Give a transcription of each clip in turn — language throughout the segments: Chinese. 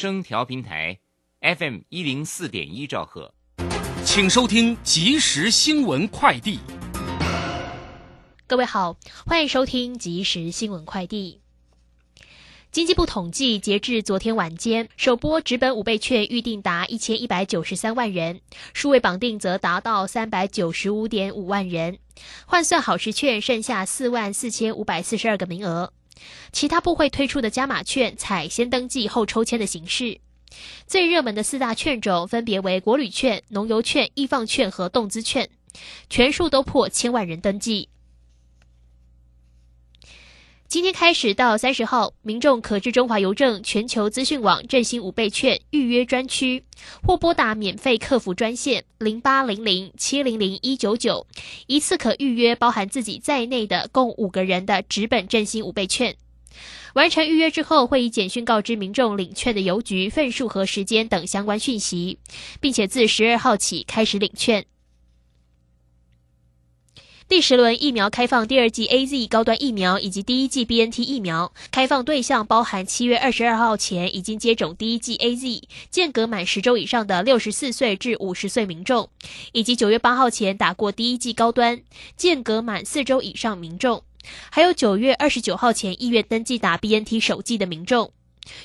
声调平台，FM 一零四点一兆赫，请收听即时新闻快递。各位好，欢迎收听即时新闻快递。经济部统计，截至昨天晚间，首波直本五倍券预定达一千一百九十三万人，数位绑定则达到三百九十五点五万人，换算好时券剩下四万四千五百四十二个名额。其他部会推出的加码券采先登记后抽签的形式。最热门的四大券种分别为国旅券、农游券、易放券和动资券，全数都破千万人登记。今天开始到三十号，民众可至中华邮政全球资讯网振兴五倍券预约专区，或拨打免费客服专线零八零零七零零一九九，一次可预约包含自己在内的共五个人的纸本振兴五倍券。完成预约之后，会以简讯告知民众领券的邮局份数和时间等相关讯息，并且自十二号起开始领券。第十轮疫苗开放，第二季 A Z 高端疫苗以及第一季 B N T 疫苗开放对象包含七月二十二号前已经接种第一季 A Z 间隔满十周以上的六十四岁至五十岁民众，以及九月八号前打过第一季高端间隔满四周以上民众，还有九月二十九号前意愿登记打 B N T 首剂的民众。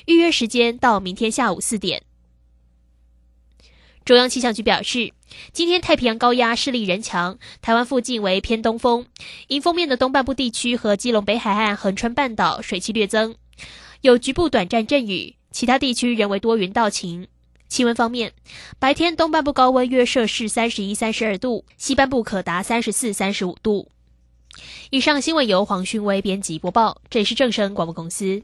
预约时间到明天下午四点。中央气象局表示，今天太平洋高压势力仍强，台湾附近为偏东风，迎风面的东半部地区和基隆北海岸、横穿半岛水汽略增，有局部短暂阵雨，其他地区仍为多云到晴。气温方面，白天东半部高温约摄氏三十一、三十二度，西半部可达三十四、三十五度。以上新闻由黄勋威编辑播报，这里是正声广播公司。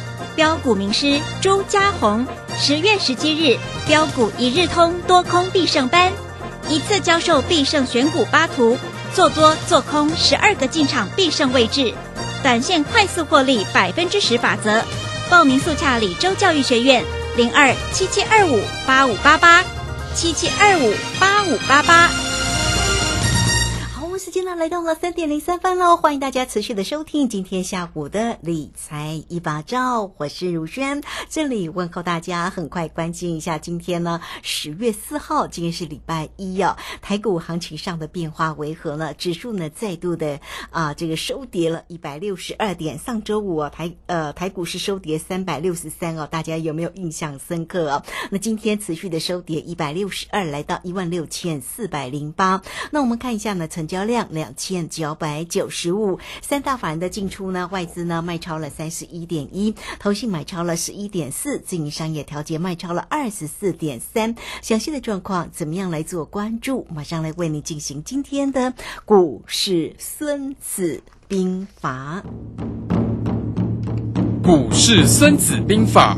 标股名师朱家红，十月十七日标股一日通多空必胜班，一次教授必胜选股八图，做多做空十二个进场必胜位置，短线快速获利百分之十法则。报名速洽李州教育学院零二七七二五八五八八七七二五八五八八。时间呢来到了三点零三分喽，欢迎大家持续的收听今天下午的理财一把照，我是如轩，这里问候大家。很快关心一下今天呢十月四号，今天是礼拜一哦，台股行情上的变化为何呢？指数呢再度的啊这个收跌了一百六十二点，上周五啊台呃台股是收跌三百六十三哦，大家有没有印象深刻啊？那今天持续的收跌一百六十二，来到一万六千四百零八。那我们看一下呢成交量。量两千九百九十五，三大法人的进出呢？外资呢卖超了三十一点一，投信买超了十一点四，自营商业调节卖超了二十四点三。详细的状况怎么样来做关注？马上来为你进行今天的股市孙子兵法。股市孙子兵法。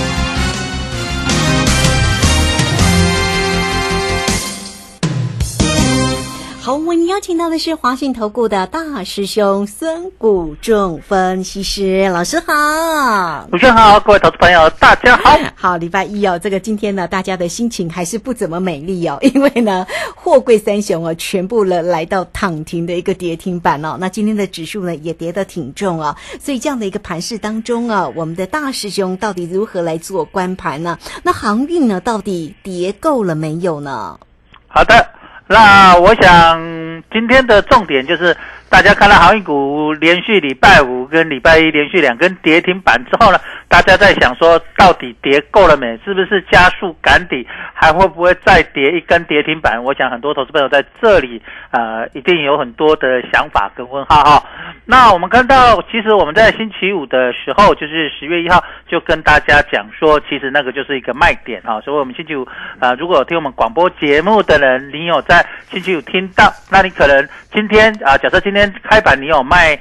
好，好，我们邀请到的是华信投顾的大师兄孙谷仲分析师老师好。主持人好，各位投资朋友大家好。好，礼拜一哦，这个今天呢，大家的心情还是不怎么美丽哦，因为呢，货柜三雄哦，全部了来到躺停的一个跌停板哦。那今天的指数呢，也跌得挺重啊，所以这样的一个盘势当中啊，我们的大师兄到底如何来做关盘呢？那航运呢，到底跌够了没有呢？好的，那我想今天的重点就是，大家看到航运股连续礼拜五跟礼拜一连续两根跌停板之后呢，大家在想说，到底跌够了没？是不是加速赶底？还会不会再跌一根跌停板？我想很多投资朋友在这里，呃，一定有很多的想法跟问号哈。那我们看到，其实我们在星期五的时候，就是十月一号，就跟大家讲说，其实那个就是一个卖点哈。所以，我们星期五，呃，如果有听我们广播节目的人，你有在星期五听到，那你可能今天啊、假设今天开盘你有卖。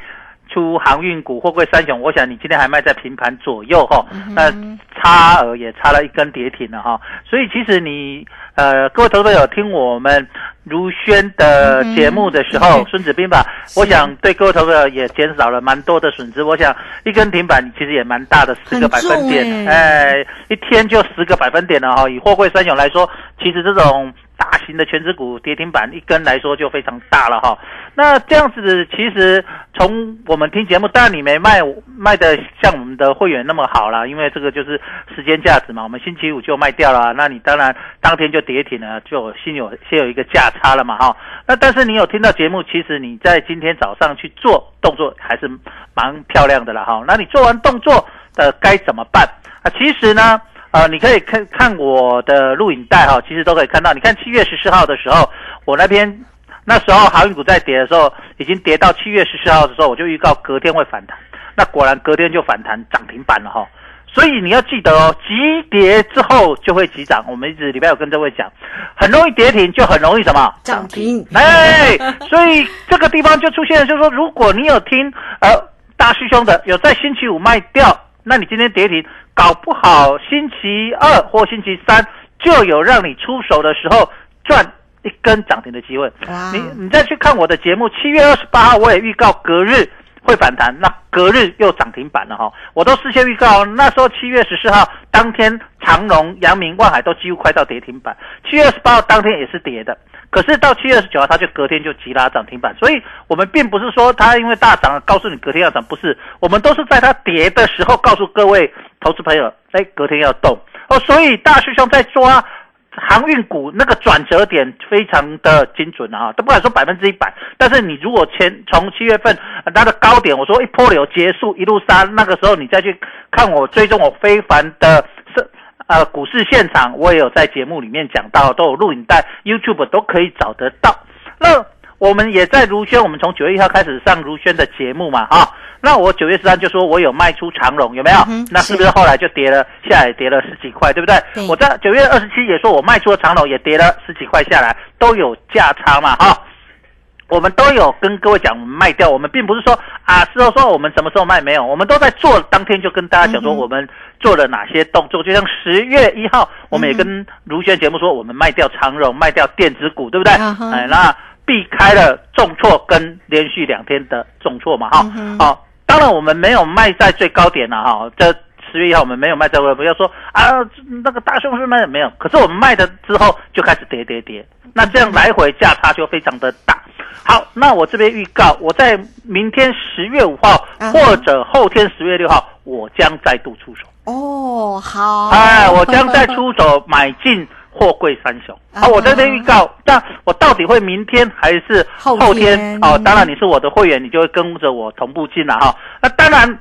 出航运股、货柜三雄，我想你今天还卖在平盘左右哈，那差额也差了一根跌停了哈，所以其实你呃，各位投资朋友听我们如轩的节目的时候，孙子兵法，我想对各位投资朋友也减少了蛮多的损失。我想一根停板其实也蛮大的，十个百分点哎，一天就十个百分点了哈。以货柜三雄来说，其实这种大型的全指股跌停板一根来说就非常大了哈。那这样子，其实从我们听节目，当然你没卖卖的像我们的会员那么好啦，因为这个就是时间价值嘛。我们星期五就卖掉了，那你当然当天就跌停了，就先有先有一个价差了嘛哈。那但是你有听到节目，其实你在今天早上去做动作还是蛮漂亮的了哈。那你做完动作的该怎么办啊？其实呢。呃，你可以看看我的录影带哈，其实都可以看到。你看七月十四号的时候，我那边那时候航运股在跌的时候，已经跌到七月十四号的时候，我就预告隔天会反弹。那果然隔天就反弹涨停板了哈。所以你要记得哦，急跌之后就会急涨。我们一直礼拜有跟各位讲，很容易跌停，就很容易什么涨停哎，所以这个地方就出现了，就是说，如果你有听呃大师兄的，有在星期五卖掉，那你今天跌停，搞不好星期二或星期三就有让你出手的时候赚一根涨停的机会。你你再去看我的节目，七月二十八号我也预告隔日会反弹，那隔日又涨停板了哈，我都事先预告，那时候七月十四号当天长荣、阳明、万海都几乎快到跌停板，七月二十八号当天也是跌的。可是到七月二十九号，它就隔天就急拉涨停板，所以我们并不是说它因为大涨告诉你隔天要涨，不是，我们都是在它跌的时候告诉各位投资朋友，哎，隔天要动。哦，所以大师兄在抓航运股那个转折点非常的精准啊，都不敢说百分之一百，但是你如果前从七月份它的高点，我说一波流结束一路杀，那个时候你再去看我追踪我非凡的是呃股市现场，我也有在节目里面讲到，都有录影带，YouTube 都可以找得到。那我们也在如轩，我们从九月一号开始上如轩的节目嘛，哈。那我九月十三就说我有卖出长荣，有没有？嗯那是不是后来就跌了下来，跌了十几块，对不对？对我在九月二十七也说我卖出了长荣，也跌了十几块下来，都有价差嘛，哈。我们都有跟各位讲，我们卖掉，我们并不是说啊，事后说我们什么时候卖没有，我们都在做，当天就跟大家讲说我们做了哪些动作，就像十月一号，我们也跟卢轩节目说，我们卖掉长荣，卖掉电子股，对不对？嗯哎，那避开了重挫跟连续两天的重挫嘛，哈、好、当然我们没有卖在最高点了哈，这十月一号我们没有卖在，不要说啊那个大熊市卖没有，可是我们卖的之后就开始跌跌跌，那这样来回价差就非常的大。好，那我这边预告，我在明天十月五号嗯或者后天十月六号，我将再度出手。哦，好，哎，我将再出手买进货柜三雄。啊好，我在这边预告，那我到底会明天还是后后天天？哦，当然你是我的会员，你就会跟着我同步进了哈。那当然，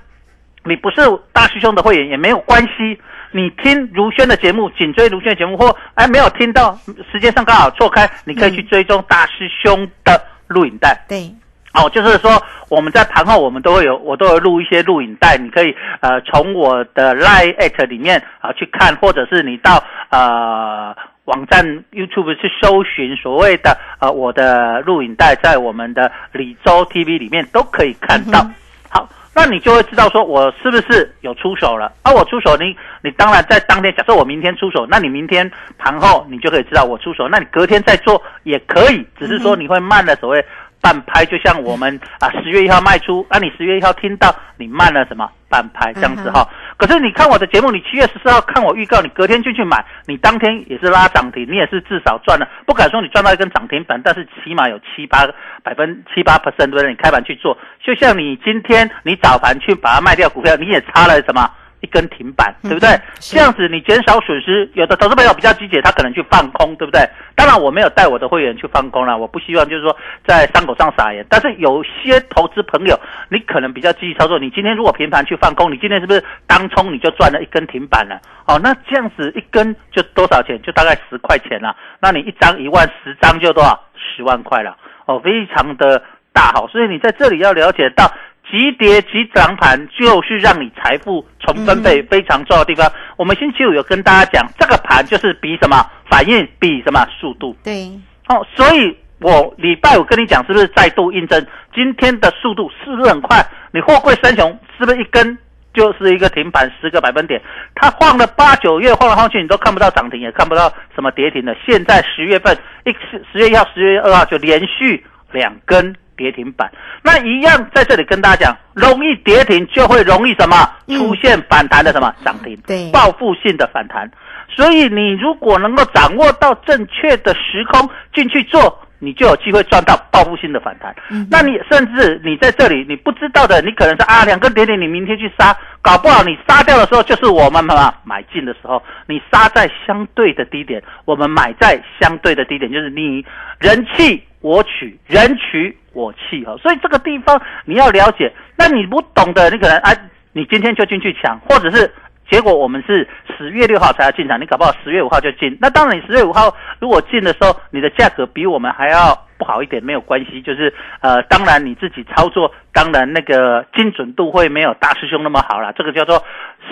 你不是大师兄的会员也没有关系。你听如轩的节目，紧追如轩的节目，或哎没有听到，时间上刚好错开，你可以去追踪大师兄的录影带。对，哦，就是说我们在盘后我们都会有，我都有录一些录影带，你可以呃从我的 Line at 里面啊、去看，或者是你到呃网站 YouTube 去搜寻所谓的呃我的录影带，在我们的李州 TV 里面都可以看到。嗯好，那你就会知道说我是不是有出手了。而、我出手，你你当然在当天，假设我明天出手，那你明天盘后你就可以知道我出手，那你隔天再做也可以，只是说你会慢了所谓。半拍就像我们啊，十月一号卖出，啊，你十月一号听到你慢了什么半拍这样子哈。可是你看我的节目，你七月十四号看我预告，你隔天进去买，你当天也是拉涨停，你也是至少赚了，不敢说你赚到一根涨停板，但是起码有七八百分七八 percent 对不对？你开盘去做，就像你今天你早盘去把它卖掉股票，你也差了什么？一根停板，对不对？这样子你减少损失。有的投资朋友比较积极，他可能去放空，对不对？当然我没有带我的会员去放空了，我不希望就是说在伤口上撒盐。但是有些投资朋友，你可能比较积极操作。你今天如果平盘去放空，你今天是不是当冲你就赚了一根停板了？哦，那这样子一根就多少钱？就大概十块钱了。那你一张一万，十张就多少？十万块了。哦，非常的大好。所以你在这里要了解到。急跌急涨盘就是让你财富重分配非常重要的地方。我们星期五有跟大家讲，这个盘就是比什么反应，比什么速度。对，哦，所以我礼拜五跟你讲，是不是再度印证今天的速度是不是很快？你货柜三雄是不是一根就是一个停板十个百分点？它晃了八九月，晃来晃去，你都看不到涨停，也看不到什么跌停的。现在十月份一十十月一号、十月二号就连续两根。跌停板，那一样在这里跟大家讲，容易跌停就会容易什么？出现反弹的什么？涨停，对，报复性的反弹。所以你如果能够掌握到正确的时空进去做，你就有机会赚到报复性的反弹。那你甚至你在这里你不知道的，你可能是啊两根跌停，你明天去杀，搞不好你杀掉的时候就是我们什么买进的时候，你杀在相对的低点，我们买在相对的低点，就是你人气我取，人取。我气哈，所以这个地方你要了解。那你不懂的，你可能啊，你今天就进去抢，或者是结果我们是十月六号才要进场，你搞不好十月五号就进。那当然，你十月五号如果进的时候，你的价格比我们还要不好一点，没有关系。就是呃，当然你自己操作，当然那个精准度会没有大师兄那么好了。这个叫做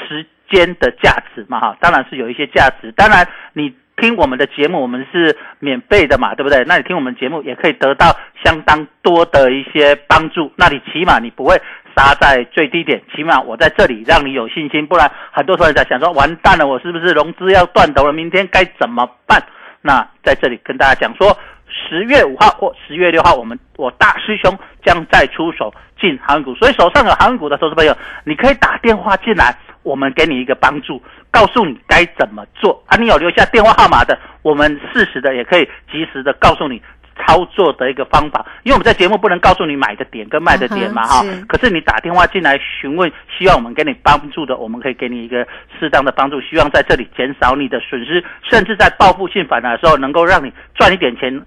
时间的价值嘛哈，当然是有一些价值。当然你。听我们的节目，我们是免费的嘛，对不对？那你听我们节目也可以得到相当多的一些帮助。那你起码你不会杀在最低点，起码我在这里让你有信心。不然很多同学在想说，完蛋了，我是不是融资要断头了？明天该怎么办？那在这里跟大家讲说，十月五号或十月六号，我们我大师兄将再出手进航股。所以手上有航股的投资朋友，你可以打电话进来。我们给你一个帮助，告诉你该怎么做啊！你有留下电话号码的，我们适时的也可以及时的告诉你操作的一个方法。因为我们在节目不能告诉你买的点跟卖的点嘛，哈。可是你打电话进来询问，希望我们给你帮助的，我们可以给你一个适当的帮助。希望在这里减少你的损失，甚至在报复性反弹的时候，能够让你赚一点钱。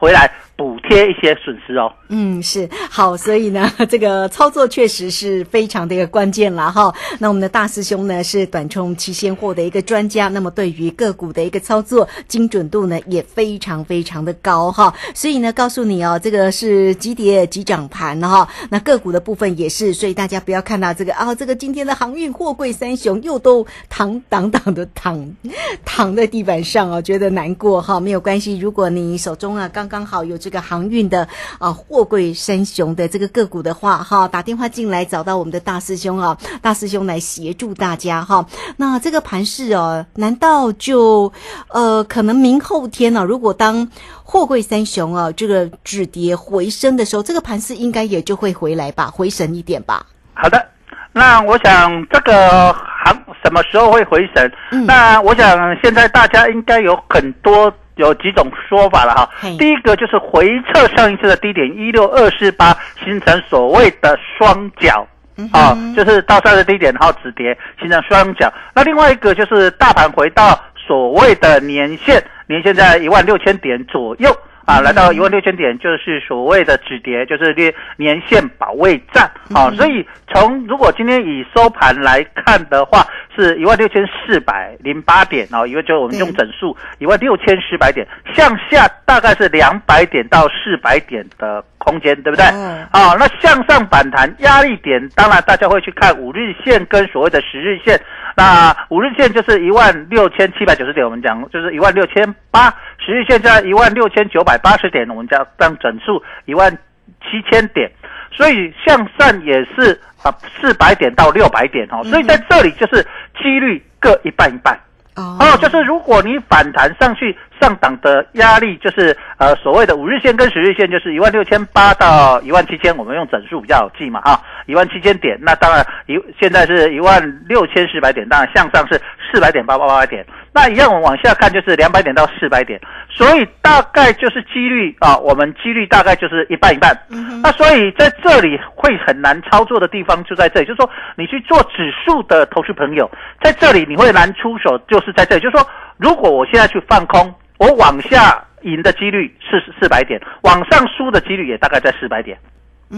回来补贴一些损失哦。嗯，是好，所以呢，这个操作确实是非常的一个关键了哈。那我们的大师兄呢是短冲期现货的一个专家，那么对于个股的一个操作精准度呢也非常非常的高哈。所以呢，告诉你哦，这个是急跌急涨盘哈。那个股的部分也是，所以大家不要看到这个啊，这个今天的航运货柜三雄又都躺挡挡的躺躺在地板上哦，觉得难过哈。没有关系，如果你手中啊刚刚好有这个航运的啊货柜三雄的这个个股的话，哈，打电话进来找到我们的大师兄啊，大师兄来协助大家哈。那这个盘势哦，难道就呃可能明后天呢？如果当货柜三雄啊这个止跌回升的时候，这个盘势应该也就会回来吧，回神一点吧。好的，那我想这个行什么时候会回神？那我想现在大家应该有很多。有几种说法了哈，第一个就是回撤上一次的低点一六二四八，形成所谓的双脚啊，就是到上次低点然后止跌，形成双脚。那另外一个就是大盘回到所谓的年线，年线在一万六千点左右。啊，来到一万六千点就是所谓的止跌，就是列年线保卫战啊。所以从如果今天以收盘来看的话，是一万六千四百零八点哦，因为就我们用整数一万六千四百点，向下大概是两百点到四百点的空间，对不对？啊，那向上反弹压力点，当然大家会去看五日线跟所谓的十日线。那五日线就是一万六千七百九十点，我们讲就是一万六千八；十日线在一万六千九百八十点，我们叫当整数一万七千点。所以向上也是啊四百点到六百点哦，所以在这里就是几率各一半一半。哦哦，就是如果你反弹上去，上档的压力就是呃所谓的五日线跟十日线，就是一万六千八到一万七千，我们用整数比较好记嘛啊，一万七千点，那当然一现在是一万六千四百点，当然向上是四百点八八八点，那一样我们往下看就是两百点到四百点，所以大概就是几率啊，我们几率大概就是一半一半。那所以在这里会很难操作的地方就在这里，就是说你去做指数的投资朋友，在这里你会难出手，就是在这里，就是说如果我现在去放空，我往下赢的几率是四百点，往上输的几率也大概在四百点。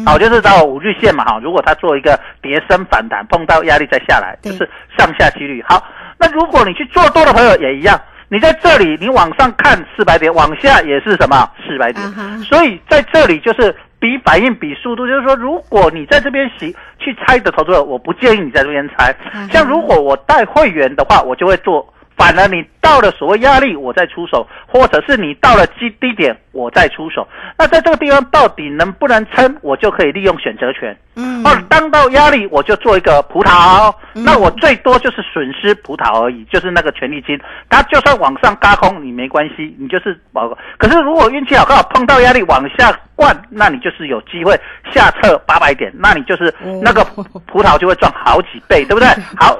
好，就是到五日线嘛，哈，如果它做一个跌升反弹，碰到压力再下来，就是上下几率。好，那如果你去做多的朋友也一样，你在这里你往上看四百点，往下也是什么四百点所以在这里就是比反应比速度，就是说，如果你在这边洗去猜的投资者，我不建议你在这边猜嗯。像如果我带会员的话，我就会做。反而你到了所谓压力，我再出手，或者是你到了低低点，我再出手。那在这个地方到底能不能撑，我就可以利用选择权。嗯哦，当到压力我就做一个葡萄，嗯那我最多就是损失葡萄而已，就是那个权利金。它就算往上嘎空，你没关系，你就是保。可是如果运气好，刚好碰到压力往下灌，那你就是有机会下撤八百点，那你就是哦那个葡萄就会赚好几倍，对不对？好，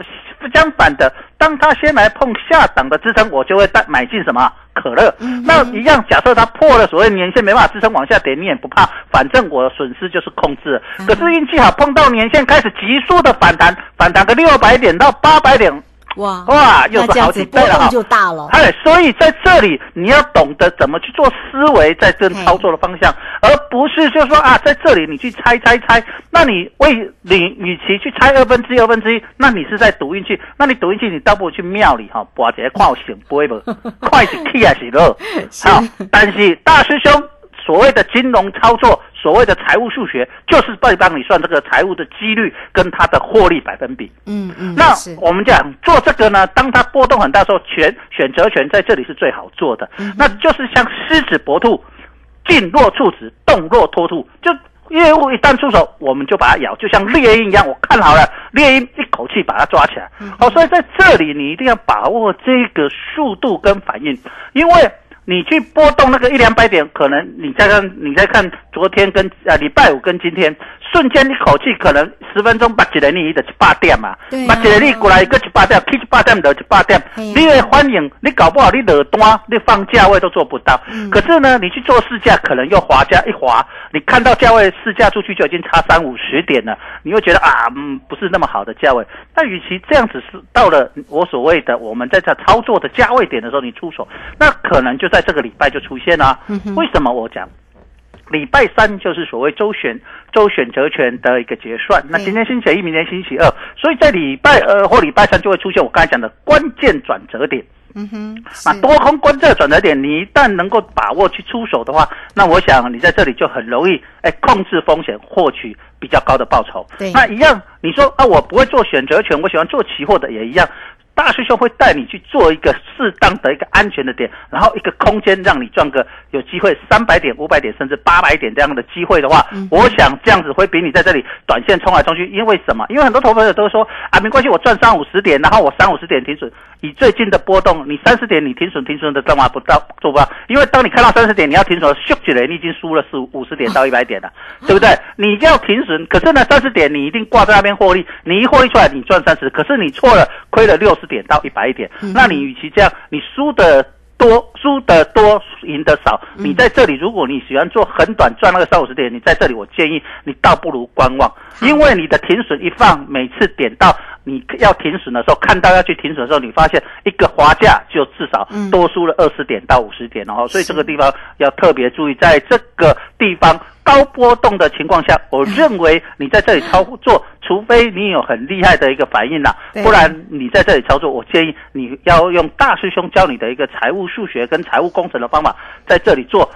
相反的，当他先来碰下档的支撑，我就会带买进什么可乐。那一样，假设它破了所谓年线没办法支撑往下跌，你也不怕，反正我损失就是控制。可是运气好，碰到年线开始急速的反弹，反弹个六百点到八百点，哇哇，又是好几倍了哈。就大了。哎，所以在这里你要懂得怎么去做思维，在跟操作的方向，而不是就说啊，在这里你去猜猜猜，那你为你与其去猜二分之一二分之一，那你是在赌运气，那你赌运气，你倒不如去庙里哈，把这看有醒不会不，快是气还是乐，好，但是大师兄所谓的金融操作，所谓的财务数学，就是帮帮你算这个财务的几率跟它的获利百分比。嗯嗯，那是我们讲做这个呢，当它波动很大的时候，选选择权在这里是最好做的，嗯那就是像狮子搏兔，静若处子，动若脱兔，就。业务一旦出手，我们就把它咬，就像猎鹰一样。我看好了，猎鹰一口气把它抓起来。嗯好、所以在这里你一定要把握这个速度跟反应，因为你去波动那个一两百点，可能你再看，你再看昨天跟呃礼拜五跟今天，瞬间一口气可能十分钟把几个你的一百点嘛，把几个你过来一个七八点，起一百点落七八点，你的反应，你搞不好你落单，你放价位都做不到。嗯可是呢，你去做试价，可能又滑价一滑，你看到价位试价出去就已经差三五十点了，你会觉得啊，嗯，不是那么好的价位。那与其这样子是到了我所谓的我们在这操作的价位点的时候，你出手，那可能就在这个礼拜就出现了、为什么我讲？礼拜三就是所谓周选周选择权的一个结算，那今天星期一，明天星期二，所以在礼拜二或礼拜三就会出现我刚才讲的关键转折点。嗯哼，是那多空关这个转折点，你一旦能够把握去出手的话，那我想你在这里就很容易哎控制风险，获取比较高的报酬。对那一样，你说啊，我不会做选择权，我喜欢做期货的也一样。大师兄会带你去做一个适当的一个安全的点，然后一个空间让你赚个有机会三百点、五百点甚至八百点这样的机会的话，嗯我想这样子会比你在这里短线冲来冲去。因为什么？因为很多投资者都说啊，没关系，我赚三五十点，然后我三五十点停损。以最近的波动，你三十点你停损停损的干嘛不到做不到？因为当你看到三十点你要停损，咻起来你已经输了四五十点到一百点了，对不对？你要停损，可是呢三十点你一定挂在那边获利，你一获利出来你赚三十，可是你错了，亏了六十点到一百点，那你与其这样，你输的。多输的多，赢的少。你在这里，如果你喜欢做很短赚那个三五十点，你在这里，我建议你倒不如观望，因为你的停损一放，每次点到你要停损的时候，看到要去停损的时候，你发现一个滑价就至少嗯多输了二十点到五十点哦，所以这个地方要特别注意，在这个地方高波动的情况下，我认为你在这里操作，除非你有很厉害的一个反应啦，对不然你在这里操作，我建议你要用大师兄教你的一个财务数学跟财务工程的方法，在这里做。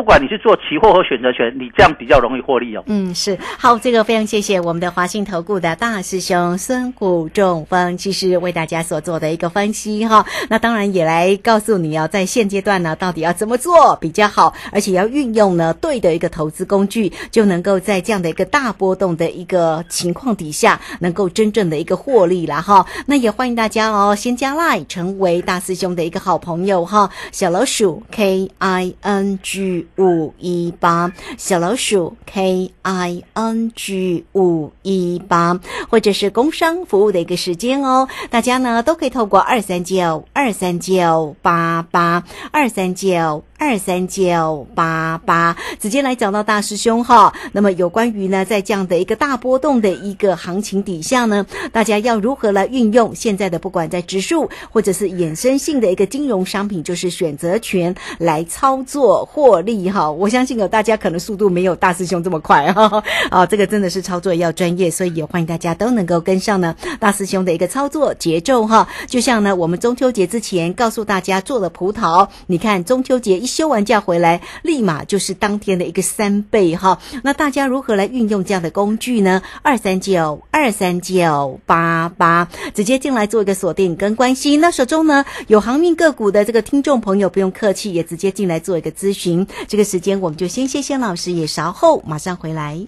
不管你是做期货和选择权，你这样比较容易获利哦。嗯，是好，这个非常谢谢我们的华信投顾的大师兄孙谷仲峰，其实为大家所做的一个分析哈。那当然也来告诉你哦，在现阶段呢，到底要怎么做比较好，而且要运用呢对的一个投资工具，就能够在这样的一个大波动的一个情况底下，能够真正的一个获利了哈。那也欢迎大家哦，先加 line 成为大师兄的一个好朋友哈，小老鼠 K I N G 五一八，小老鼠 K I N G 五一八，或者是工商服务的一个时间哦，大家呢都可以透过二三九二三九八八二三九。二三九八八，直接来找到大师兄哈。那么有关于呢，在这样的一个大波动的一个行情底下呢，大家要如何来运用现在的不管在指数或者是衍生性的一个金融商品，就是选择权来操作获利哈。我相信有大家可能速度没有大师兄这么快哈。啊，这个真的是操作要专业，所以也欢迎大家都能够跟上呢大师兄的一个操作节奏哈。就像呢，我们中秋节之前告诉大家做了葡萄，你看中秋节一。休完假回来，立马就是当天的一个三倍哈。那大家如何来运用这样的工具呢？二三九二三九八八，直接进来做一个锁定跟关心。那手中呢有航运个股的这个听众朋友，不用客气，也直接进来做一个咨询。这个时间我们就先谢谢老师，也稍后马上回来。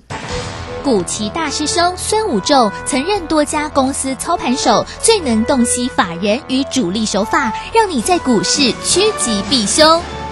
古奇大师兄孙武仲曾任多家公司操盘手，最能洞悉法人与主力手法，让你在股市趋吉避凶。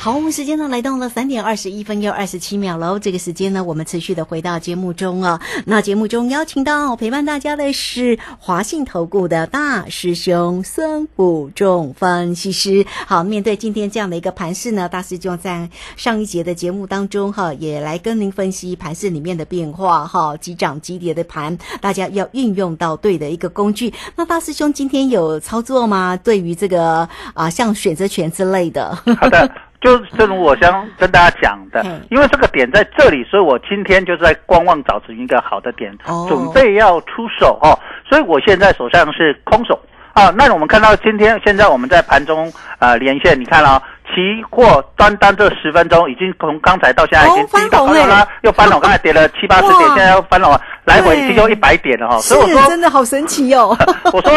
好，我们时间呢来到了三点二十一分又二十七秒喽。这个时间呢，我们持续的回到节目中啊。那节目中邀请到陪伴大家的是华信投顾的大师兄孙武仲分析师。好，面对今天这样的一个盘势呢，大师兄在上一节的节目当中哈，也来跟您分析盘势里面的变化哈，急涨急跌的盘，大家要运用到对的一个工具。那大师兄今天有操作吗？对于这个啊，像选择权之类的。好的。就正如我想跟大家讲的，因为这个点在这里，所以我今天就是在观望找寻一个好的点，准备要出手哦。所以我现在手上是空手啊。那我们看到今天现在我们在盘中啊连线，你看了期货单单这十分钟已经从刚才到现在已经低到了，又翻了，刚才跌了七八十点，现在又翻了，来回已经有一百点了哈。所以我说真的好神奇哦。我说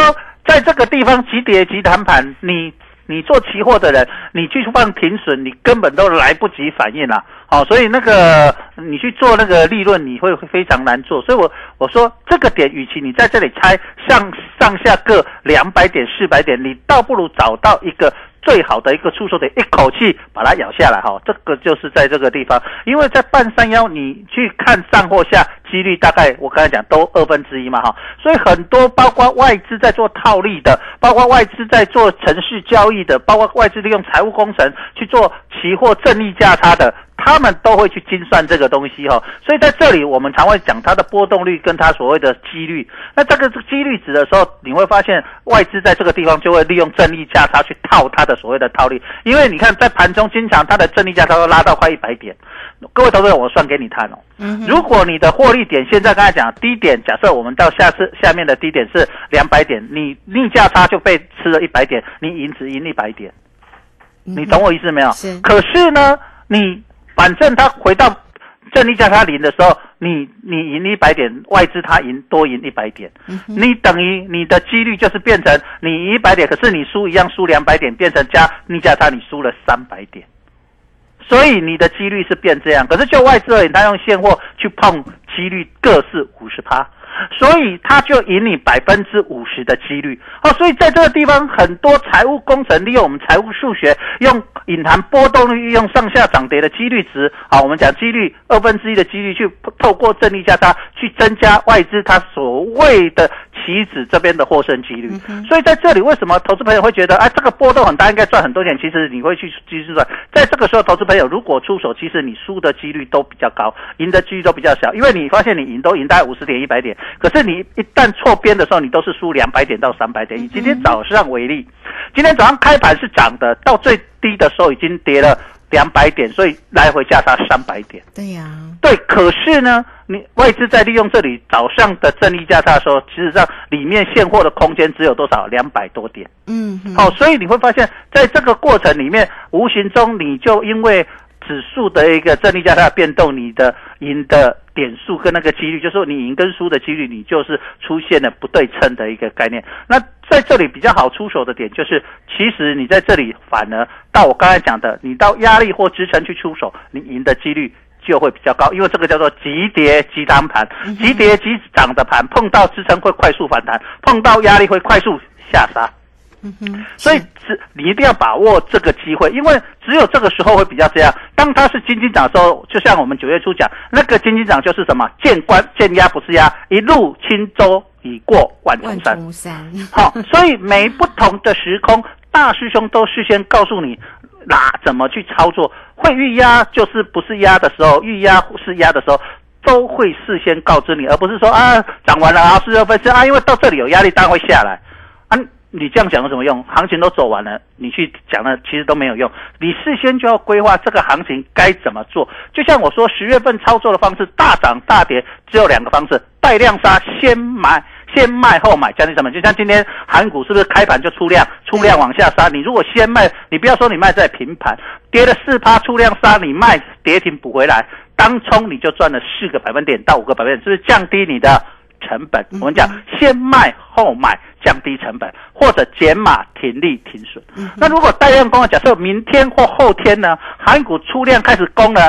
在这个地方急跌急弹盘，你。你做期货的人，你去放停损，你根本都来不及反应了。好，所以那个你去做那个利润，你会非常难做。所以我我说这个点，与其你在这里猜上上下各两百点、四百点，你倒不如找到一个。最好的一个出手点，一口气把它咬下来哈，这个就是在这个地方，因为在半山腰，你去看上或下，几率大概我刚才讲都二分之一嘛哈，所以很多包括外资在做套利的，包括外资在做程序交易的，包括外资利用财务工程去做期货正逆价差的。他们都会去精算这个东西哈，所以在这里我们常会讲它的波动率跟它所谓的几率。那这个几率值的时候，你会发现外资在这个地方就会利用正逆价差去套它的所谓的套利，因为你看在盘中经常它的正逆价差都拉到快一百点。各位投资者，我算给你看哦。如果你的获利点现在刚才讲低点，假设我们到下次下面的低点是两百点，你逆价差就被吃了一百点，你赢只赢一百点。你懂我意思没有？是。可是呢，你。反正他回到正利价差零的时候，你你赢一百点，外资它赢多赢一百点，你等于你的几率就是变成你赢一百点，可是你输一样输两百点，变成加逆价差你输了三百点，所以你的几率是变这样。可是就外资而言，他用现货去碰，几率各是五十趴。所以他就赢你百分之五十的几率哦，所以在这个地方，很多财务工程利用我们财务数学，用隐含波动率，用上下涨跌的几率值啊，我们讲几率二分之一的几率，去透过正逆价差去增加外资它所谓的棋子这边的获胜几率。所以在这里，为什么投资朋友会觉得，哎，这个波动很大，应该赚很多钱？其实你会去继续赚。在这个时候，投资朋友如果出手，其实你输的几率都比较高，赢的几率都比较小，因为你发现你赢都赢大概五十点、一百点，可是你一旦错边的时候，你都是输两百点到三百点。以今天早上为例，今天早上开盘是涨的，到最低的时候已经跌了。两百点，所以来回价差三百点。对呀，对。可是呢，你外资在利用这里早上的正利价差的时候，其实上里面现货的空间只有多少？两百多点。嗯，好，所以你会发现在这个过程里面，无形中你就因为。指数的一个正利价它的变动，你的赢的点数跟那个几率，就是说你赢跟输的几率，你就是出现了不对称的一个概念。那在这里比较好出手的点，就是其实你在这里反而到我刚才讲的，你到压力或支撑去出手，你赢的几率就会比较高，因为这个叫做急跌急涨盘，急跌急涨的盘碰到支撑会快速反弹，碰到压力会快速下杀。嗯哼，所以只你一定要把握这个机会，因为只有这个时候会比较这样。当它是金金涨的时候，就像我们九月初讲，那个金金涨就是什么见关见压不是压，一路轻舟已过万重山。好，所以每不同的时空，大师兄都事先告诉你，哪怎么去操作，会预压就是不是压的时候，预压是压的时候，都会事先告知你，而不是说啊涨完了啊四六分是啊，因为到这里有压力，当然会下来啊。你这样讲有什么用？行情都走完了，你去讲了其实都没有用。你事先就要规划这个行情该怎么做。就像我说，十月份操作的方式，大涨大跌只有两个方式：带量杀，先买先卖后买，降低成本。就像今天韩股是不是开盘就出量，出量往下杀？你如果先卖，你不要说你卖在平盘，跌了四趴出量杀，你卖跌停补回来，当冲你就赚了四个百分点到五个百分点，是不是降低你的成本？我们讲先卖后买。降低成本，或者减码停利停损。那如果大量攻，假设明天或后天呢，韩股出量开始攻呢，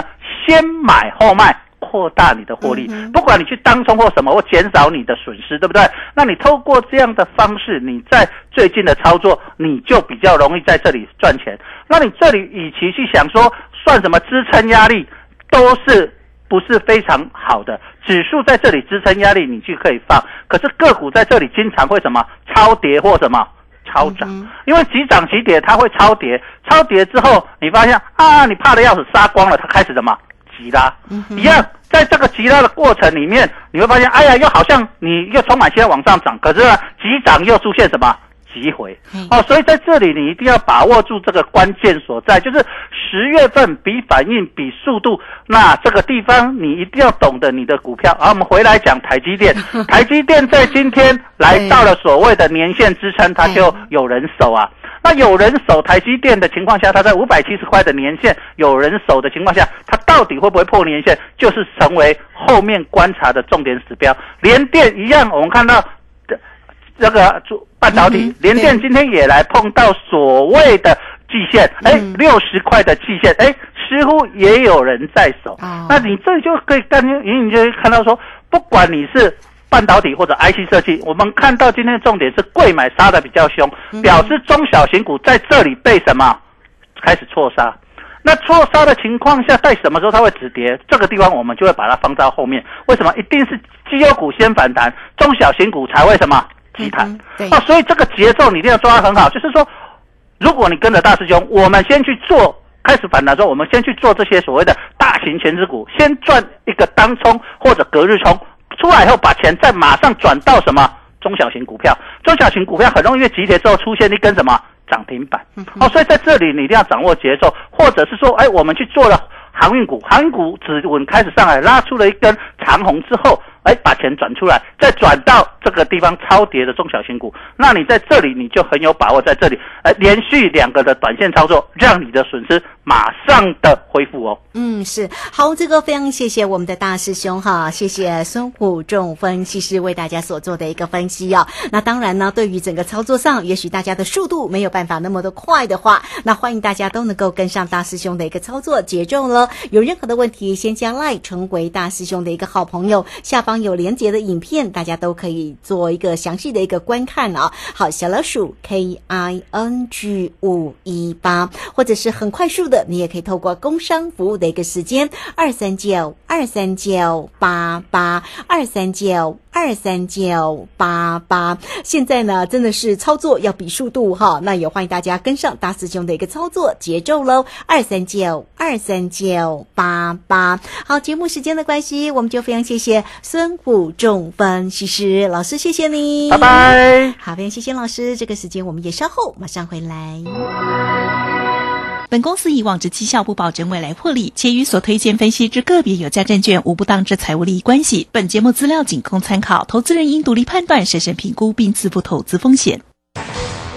先买后卖，扩大你的获利。不管你去当冲或什么，或减少你的损失，对不对？那你透过这样的方式，你在最近的操作，你就比较容易在这里赚钱。那你这里与其去想说算什么支撑压力，都是。不是非常好的指数在这里支撑压力，你去可以放。可是个股在这里经常会什么超跌或什么超涨，因为急涨急跌它会超跌，超跌之后你发现啊，你怕的要死，杀光了，它开始什么急拉，一样在这个急拉的过程里面，你会发现，哎呀，又好像你又充满期待往上涨，可是呢，急涨又出现什么？机会哦，所以在这里你一定要把握住这个关键所在，就是十月份比反应比速度，那这个地方你一定要懂得你的股票。好，我们回来讲台积电，台积电在今天来到了所谓的年线支撑，它就有人守啊。那有人守台积电的情况下，它在五百七十块的年线有人守的情况下，它到底会不会破年线，就是成为后面观察的重点指标。连电一样，我们看到。这这个做半导体，联电今天也来碰到所谓的季线，哎，六十块的季线，哎，似乎也有人在手。那你这就可以感觉，隐隐就会看到说，不管你是半导体或者 IC 设计，我们看到今天的重点是贵买杀的比较凶，表示中小型股在这里被什么开始错杀。那错杀的情况下，在什么时候它会止跌？这个地方我们就会把它放到后面。为什么？一定是绩优股先反弹，中小型股才会什么？集团，哦，所以这个节奏你一定要抓得很好。就是说，如果你跟着大师兄，我们先去做，开始反弹之后，我们先去做这些所谓的大型全值股，先赚一个当冲或者隔日冲，出来以后把钱再马上转到什么中小型股票。中小型股票很容易集结之后出现一根什么涨停板，哦，所以在这里你一定要掌握节奏，或者是说，哎，我们去做了航运股，航运股止稳开始上来，拉出了一根长红之后。哎，把钱转出来，再转到这个地方超跌的中小型股，那你在这里你就很有把握在这里，哎，连续两个的短线操作，让你的损失马上的恢复哦。嗯，是好，这个非常谢谢我们的大师兄哈，谢谢孙虎仲分析师为大家所做的一个分析哦。那当然呢，对于整个操作上，也许大家的速度没有办法那么的快的话，那欢迎大家都能够跟上大师兄的一个操作节奏了。有任何的问题，先加赖成为大师兄的一个。好朋友，下方有连结的影片，大家都可以做一个详细的一个观看啊。好，小老鼠 K I N G 五一八，或者是很快速的，你也可以透过工商服务的一个时间二三九二三九八八二三九。二三九八八，现在呢真的是操作要比速度哈，那也欢迎大家跟上大师兄的一个操作节奏喽。二三九二三九八八，好，节目时间的关系，我们就非常谢谢孙武仲分析师老师，谢谢你，拜拜。好，非常谢谢老师，这个时间我们也稍后马上回来。本公司以往之绩效不保证未来获利，且与所推荐分析之个别有价证券无不当之财务利益关系。本节目资料仅供参考，投资人应独立判断、审慎评估并自负投资风险。